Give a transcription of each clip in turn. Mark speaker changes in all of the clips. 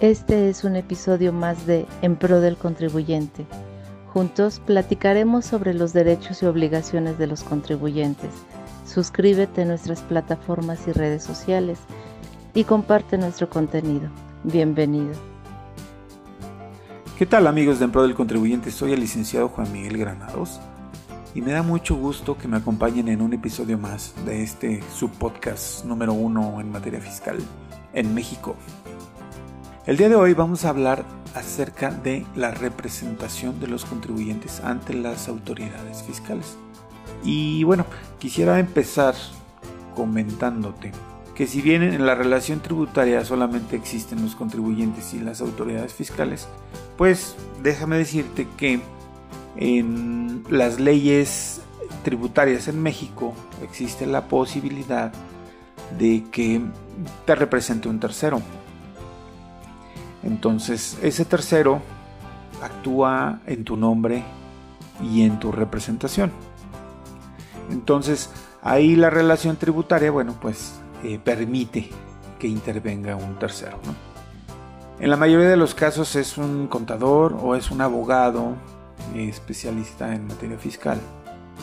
Speaker 1: Este es un episodio más de En Pro del Contribuyente. Juntos platicaremos sobre los derechos y obligaciones de los contribuyentes. Suscríbete a nuestras plataformas y redes sociales y comparte nuestro contenido. Bienvenido.
Speaker 2: ¿Qué tal amigos de En Pro del Contribuyente? Soy el licenciado Juan Miguel Granados y me da mucho gusto que me acompañen en un episodio más de este subpodcast número uno en materia fiscal en México. El día de hoy vamos a hablar acerca de la representación de los contribuyentes ante las autoridades fiscales. Y bueno, quisiera empezar comentándote que si bien en la relación tributaria solamente existen los contribuyentes y las autoridades fiscales, pues déjame decirte que en las leyes tributarias en México existe la posibilidad de que te represente un tercero. Entonces ese tercero actúa en tu nombre y en tu representación. Entonces ahí la relación tributaria, bueno, pues eh, permite que intervenga un tercero. En la mayoría de los casos es un contador o es un abogado especialista en materia fiscal.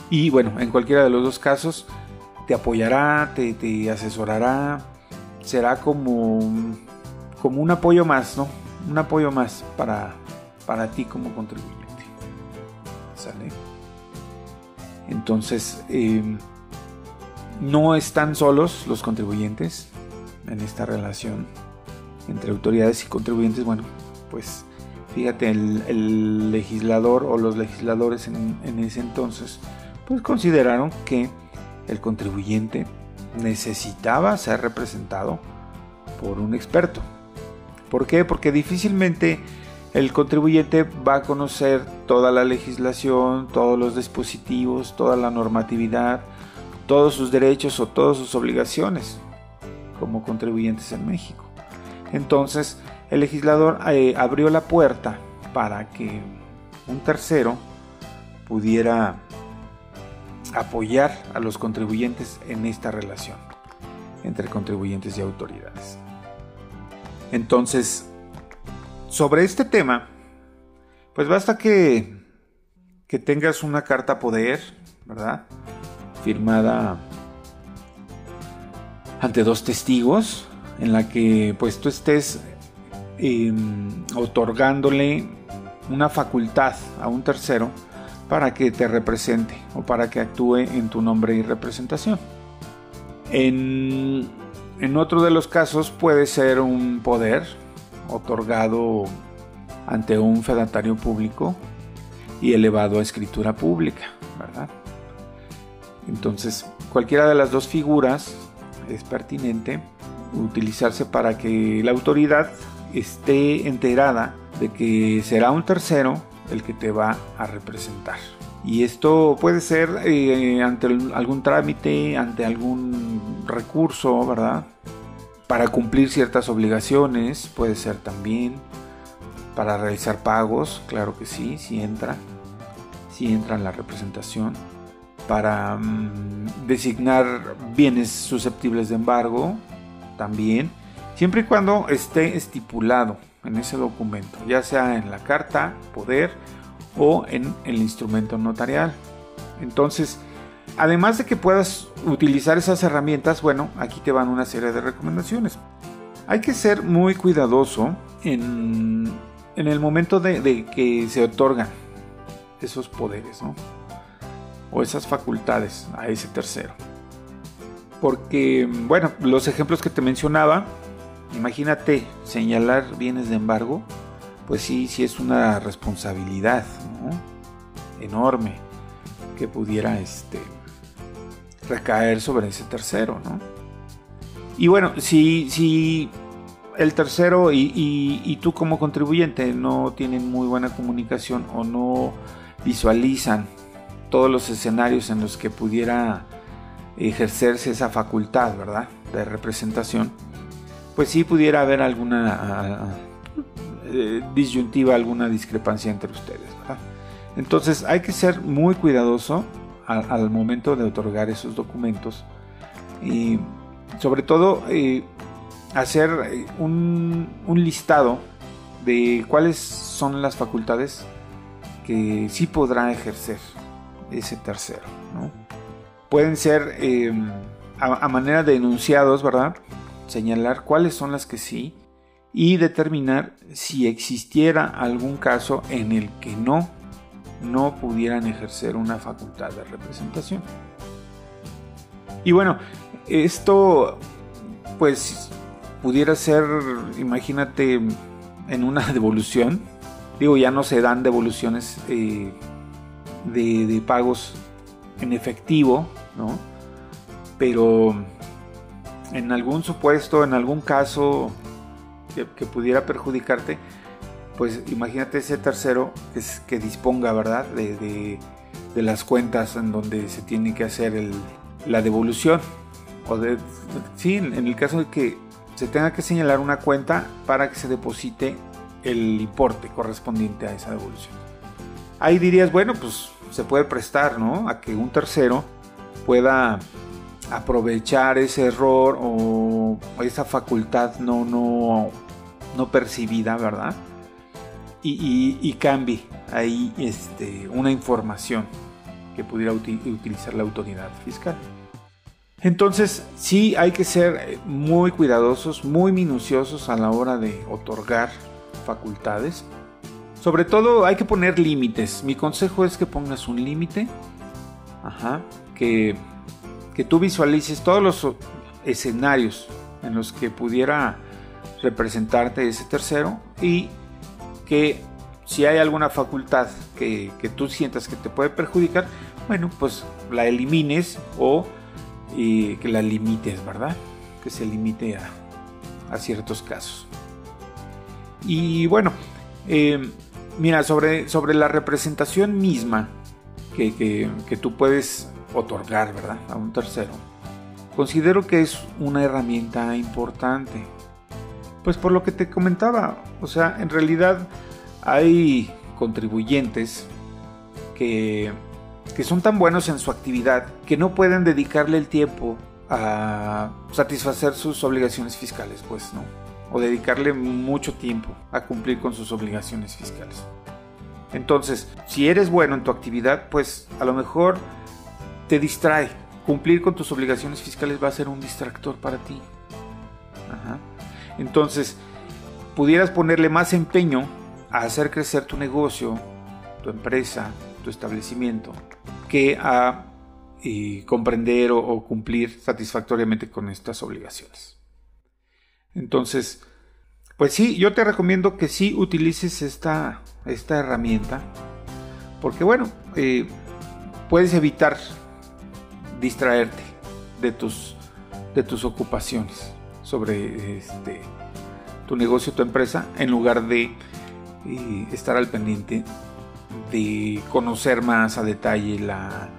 Speaker 2: Y bueno, en cualquiera de los dos casos te apoyará, te, te asesorará, será como como un apoyo más, ¿no? Un apoyo más para, para ti como contribuyente. ¿Sale? Entonces, em, no están solos los contribuyentes en esta relación entre autoridades y contribuyentes. Bueno, pues fíjate, el, legislador o los legisladores en, en ese entonces, pues consideraron que el contribuyente necesitaba ser representado por un experto, ¿Por qué? Porque difícilmente el contribuyente va a conocer toda la legislación, todos los dispositivos, toda la normatividad, todos sus derechos o todas sus obligaciones como contribuyentes en México. Entonces, el legislador eh, abrió la puerta para que un tercero pudiera apoyar a los contribuyentes en esta relación entre contribuyentes y autoridades. Entonces, sobre este tema, pues basta que, que tengas una carta poder, ¿verdad? Firmada ante dos testigos, en la que pues tú estés em, otorgándole una facultad a un tercero para que te represente o para que actúe en tu nombre y representación. En en otro de los casos puede ser un poder otorgado ante un fedatario público y elevado a escritura pública, ¿verdad? Entonces, cualquiera de las dos figuras es pertinente utilizarse para que la autoridad esté enterada de que será un tercero el que te va a representar. Y esto puede ser eh, ante algún trámite, ante algún recurso, ¿verdad? Para cumplir ciertas obligaciones, puede ser también. Para realizar pagos, claro que sí, sí entra. Sí entra en la representación. Para mm, designar bienes susceptibles de embargo, también. Siempre y cuando esté estipulado en ese documento, ya sea en la carta, poder o en el instrumento notarial. Entonces, además de que puedas utilizar esas herramientas, bueno, aquí te van una serie de recomendaciones. Hay que ser muy cuidadoso en, el momento de, que se otorgan esos poderes, ¿no? O esas facultades a ese tercero. Porque, bueno, los ejemplos que te mencionaba, imagínate señalar bienes de embargo, pues sí, sí es una responsabilidad enorme que pudiera este, recaer sobre ese tercero, ¿no? Y bueno, si, si el tercero y, tú como contribuyente no tienen muy buena comunicación o no visualizan todos los escenarios en los que pudiera ejercerse esa facultad, ¿verdad? De representación, pues sí pudiera haber alguna eh, disyuntiva, alguna discrepancia entre ustedes. Entonces hay que ser muy cuidadoso al, momento de otorgar esos documentos y sobre todo eh, hacer eh, un, listado de cuáles son las facultades que sí podrá ejercer ese tercero. Pueden ser em, a, manera de enunciados, ¿verdad? Señalar cuáles son las que sí y determinar si existiera algún caso en el que no, no pudieran ejercer una facultad de representación. Y bueno, esto pues pudiera ser, imagínate, en una devolución. Digo, ya no se dan devoluciones eh, de, pagos en efectivo, ¿no? Pero en algún supuesto, en algún caso que, pudiera perjudicarte, pues imagínate ese tercero que, que disponga, ¿verdad? De, las cuentas en donde se tiene que hacer la devolución. O de, sí, en el caso de que se tenga que señalar una cuenta para que se deposite el importe correspondiente a esa devolución. Ahí dirías, bueno, pues se puede prestar, ¿no? A que un tercero pueda aprovechar ese error o esa facultad no, no, no percibida, ¿verdad? Y, cambie ahí este, una información que pudiera utilizar la autoridad fiscal. Entonces sí hay que ser muy cuidadosos, muy minuciosos a la hora de otorgar facultades. Sobre todo hay que poner límites. Mi consejo es que pongas un límite. Que, que tú visualices todos los escenarios en los que pudiera representarte ese tercero y que si hay alguna facultad que, que tú sientas que te puede perjudicar, bueno, pues la elimines o y que la limites, ¿verdad? Que se limite a, ciertos casos. Y bueno, eh, mira, sobre, sobre la representación misma que, que, tú puedes otorgar, ¿verdad? A un tercero. Considero que es una herramienta importante. Pues por lo que te comentaba, o sea, en realidad hay contribuyentes que que son tan buenos en su actividad que no pueden dedicarle el tiempo a satisfacer sus obligaciones fiscales, pues, ¿no? O dedicarle mucho tiempo a cumplir con sus obligaciones fiscales. Entonces, si eres bueno en tu actividad, pues a lo mejor te distrae. Cumplir con tus obligaciones fiscales va a ser un distractor para ti. Entonces, pudieras ponerle más empeño a hacer crecer tu negocio, tu empresa, tu establecimiento, que a comprender o, cumplir satisfactoriamente con estas obligaciones. Entonces, pues sí, yo te recomiendo que sí utilices esta, esta herramienta, porque bueno, eh, puedes evitar distraerte de tus, de tus ocupaciones sobre este, tu negocio, tu empresa, en lugar de eh, estar al pendiente de conocer más a detalle la,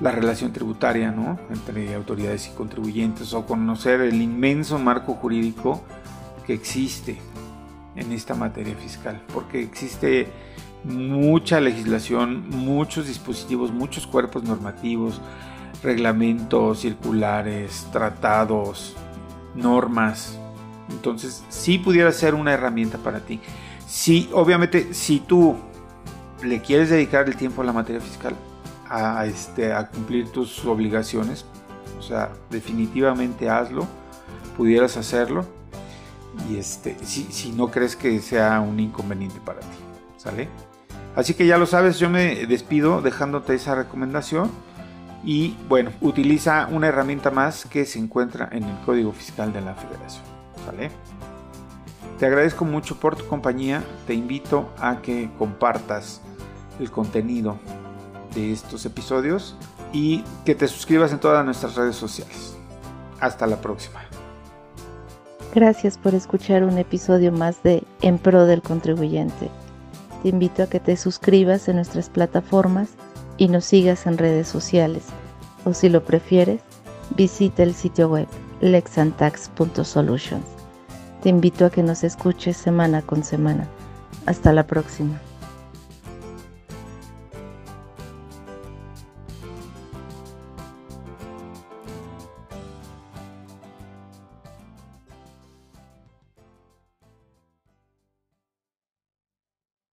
Speaker 2: relación tributaria entre autoridades y contribuyentes o conocer el inmenso marco jurídico que existe en esta materia fiscal, porque existe mucha legislación, muchos dispositivos, muchos cuerpos normativos, reglamentos, circulares, tratados, normas. Entonces, sí pudiera ser una herramienta para ti. Sí, obviamente, si tú le quieres dedicar el tiempo a la materia fiscal, a, este, a cumplir tus obligaciones, o sea, definitivamente hazlo, pudieras hacerlo, y este, si, si no crees que sea un inconveniente para ti, ¿sale? Así que ya lo sabes, yo me despido dejándote esa recomendación. Y bueno, utiliza una herramienta más que se encuentra en el Código Fiscal de la Federación. ¿Sale? Te agradezco mucho por tu compañía. Te invito a que compartas el contenido de estos episodios y que te suscribas en todas nuestras redes sociales. Hasta la próxima.
Speaker 1: Gracias por escuchar un episodio más de En Pro del Contribuyente. Te invito a que te suscribas en nuestras plataformas y nos sigas en redes sociales. O si lo prefieres, visita el sitio web lexantax.solutions. Te invito a que nos escuches semana con semana. Hasta la próxima.